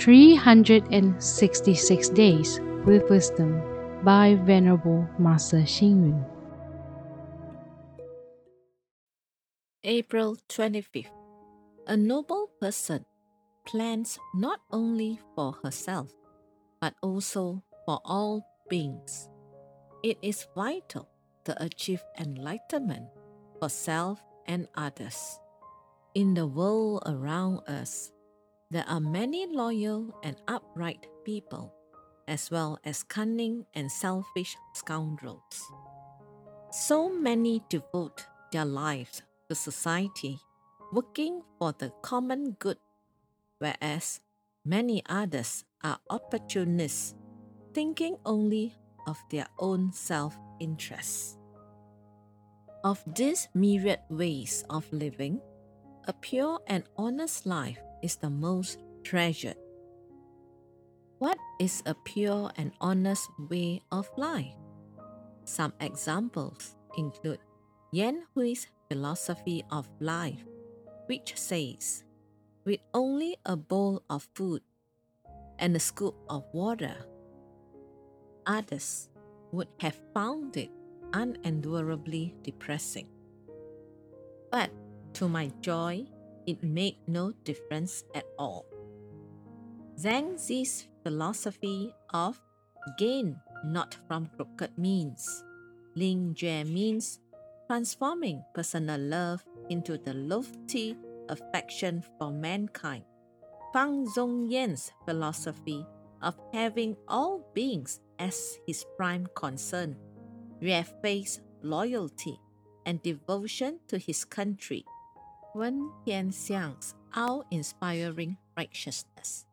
366 Days with Wisdom by Venerable Master Xing. April 25th. A noble person plans not only for herself, but also for all beings. It is vital to achieve enlightenment for self and others. In the world around us, there are many loyal and upright people, as well as cunning and selfish scoundrels. So many devote their lives to society, working for the common good, whereas many others are opportunists, thinking only of their own self interest. Of these myriad ways of living, a pure and honest life is the most treasured. What is a pure and honest way of life? Some examples include Yan Hui's philosophy of life, which says, with only a bowl of food and a scoop of water, others would have found it unendurably depressing. But to my joy, it made no difference at all. Zhang Zi's philosophy of gain not from crooked means. Lin Juemin's transforming personal love into the lofty affection for mankind. Fan Zhongyan's philosophy of having all beings as his prime concern, where faith, loyalty, and devotion to his country Wen Tianxiang's awe-inspiring righteousness.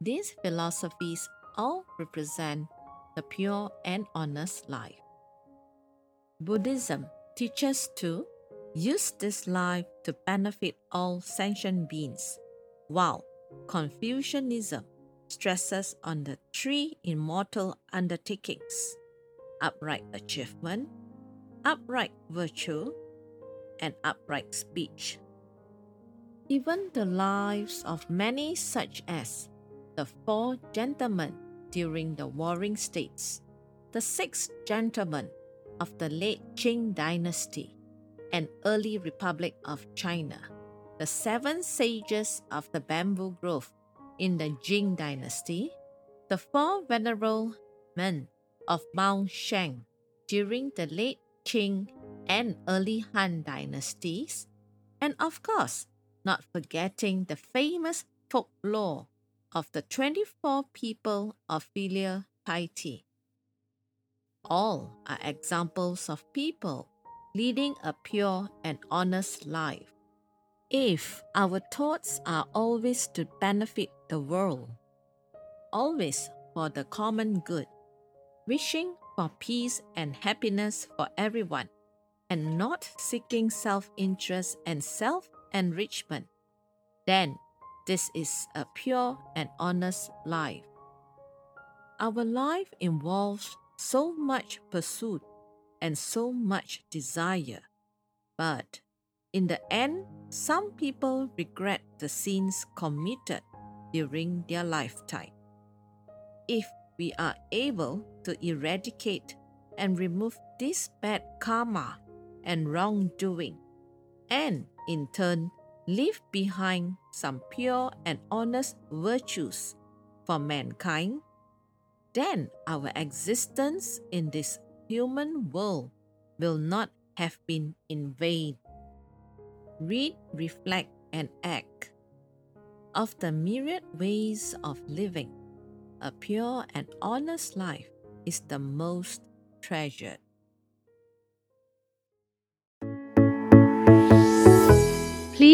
These philosophies all represent the pure and honest life. Buddhism teaches to use this life to benefit all sentient beings, while Confucianism stresses on the three immortal undertakings upright achievement, upright virtue, and upright speech even the lives of many, such as the four gentlemen during the Warring States, the six gentlemen of the late Qing dynasty and early Republic of China, the seven sages of the bamboo grove in the Jin dynasty, the four venerable men of Mount Shang during the late Qin and early Han dynasties, and of course, not forgetting the famous folklore of the 24 people of filial piety. All are examples of people leading a pure and honest life. If our thoughts are always to benefit the world, always for the common good, wishing for peace and happiness for everyone, and not seeking self interest and self enrichment, then this is a pure and honest life. Our life involves so much pursuit and so much desire, but in the end, some people regret the sins committed during their lifetime. If we are able to eradicate and remove this bad karma and wrongdoing, and in turn, leave behind some pure and honest virtues for mankind, then our existence in this human world will not have been in vain. Read, reflect, and act. Of the myriad ways of living, a pure and honest life is the most treasured.